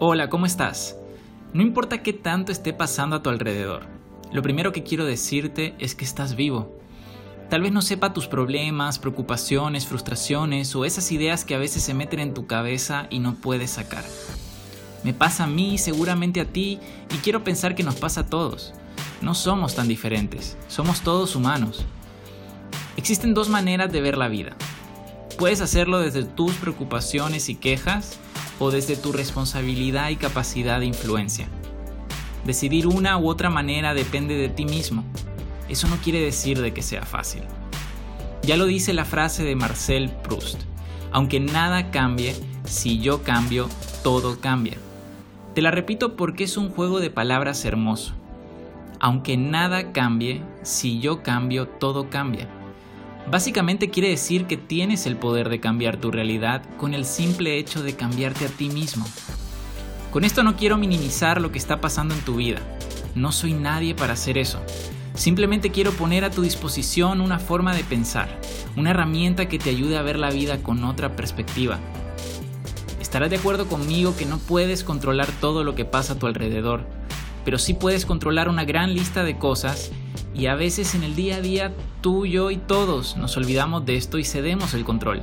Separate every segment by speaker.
Speaker 1: Hola, ¿cómo estás? No importa qué tanto esté pasando a tu alrededor, lo primero que quiero decirte es que estás vivo. Tal vez no sepa tus problemas, preocupaciones, frustraciones o esas ideas que a veces se meten en tu cabeza y no puedes sacar. Me pasa a mí, seguramente a ti, y quiero pensar que nos pasa a todos. No somos tan diferentes, somos todos humanos. Existen dos maneras de ver la vida. Puedes hacerlo desde tus preocupaciones y quejas o desde tu responsabilidad y capacidad de influencia. Decidir una u otra manera depende de ti mismo. Eso no quiere decir de que sea fácil. Ya lo dice la frase de Marcel Proust. Aunque nada cambie, si yo cambio, todo cambia. Te la repito porque es un juego de palabras hermoso. Aunque nada cambie, si yo cambio, todo cambia. Básicamente quiere decir que tienes el poder de cambiar tu realidad con el simple hecho de cambiarte a ti mismo. Con esto no quiero minimizar lo que está pasando en tu vida. No soy nadie para hacer eso. Simplemente quiero poner a tu disposición una forma de pensar, una herramienta que te ayude a ver la vida con otra perspectiva. Estarás de acuerdo conmigo que no puedes controlar todo lo que pasa a tu alrededor, pero sí puedes controlar una gran lista de cosas y a veces en el día a día tú, yo y todos nos olvidamos de esto y cedemos el control.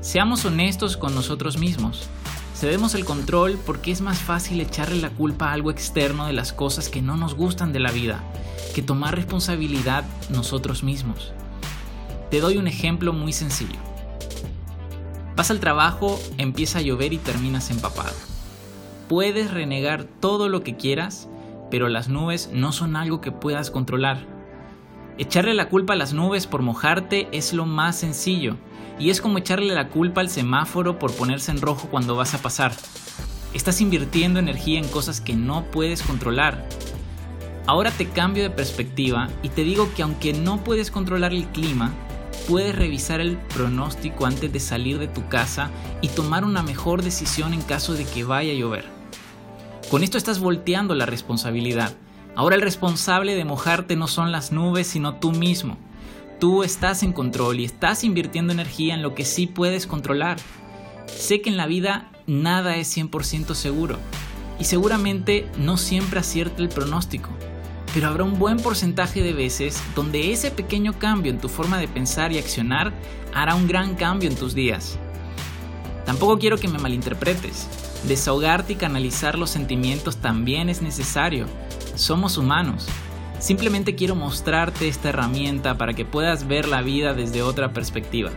Speaker 1: Seamos honestos con nosotros mismos. Cedemos el control porque es más fácil echarle la culpa a algo externo de las cosas que no nos gustan de la vida que tomar responsabilidad nosotros mismos. Te doy un ejemplo muy sencillo. Vas al trabajo, empieza a llover y terminas empapado. Puedes renegar todo lo que quieras, pero las nubes no son algo que puedas controlar. Echarle la culpa a las nubes por mojarte es lo más sencillo, y es como echarle la culpa al semáforo por ponerse en rojo cuando vas a pasar. Estás invirtiendo energía en cosas que no puedes controlar. Ahora te cambio de perspectiva y te digo que aunque no puedes controlar el clima, puedes revisar el pronóstico antes de salir de tu casa y tomar una mejor decisión en caso de que vaya a llover. Con esto estás volteando la responsabilidad. Ahora el responsable de mojarte no son las nubes, sino tú mismo. Tú estás en control y estás invirtiendo energía en lo que sí puedes controlar. Sé que en la vida nada es 100% seguro y seguramente no siempre acierta el pronóstico, pero habrá un buen porcentaje de veces donde ese pequeño cambio en tu forma de pensar y accionar hará un gran cambio en tus días. Tampoco quiero que me malinterpretes. Desahogarte y canalizar los sentimientos también es necesario. Somos humanos. Simplemente quiero mostrarte esta herramienta para que puedas ver la vida desde otra perspectiva.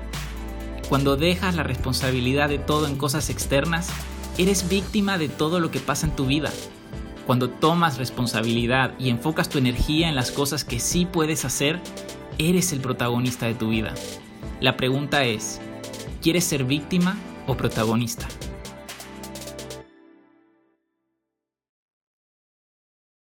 Speaker 1: Cuando dejas la responsabilidad de todo en cosas externas, eres víctima de todo lo que pasa en tu vida. Cuando tomas responsabilidad y enfocas tu energía en las cosas que sí puedes hacer, eres el protagonista de tu vida. La pregunta es, ¿quieres ser víctima o protagonista?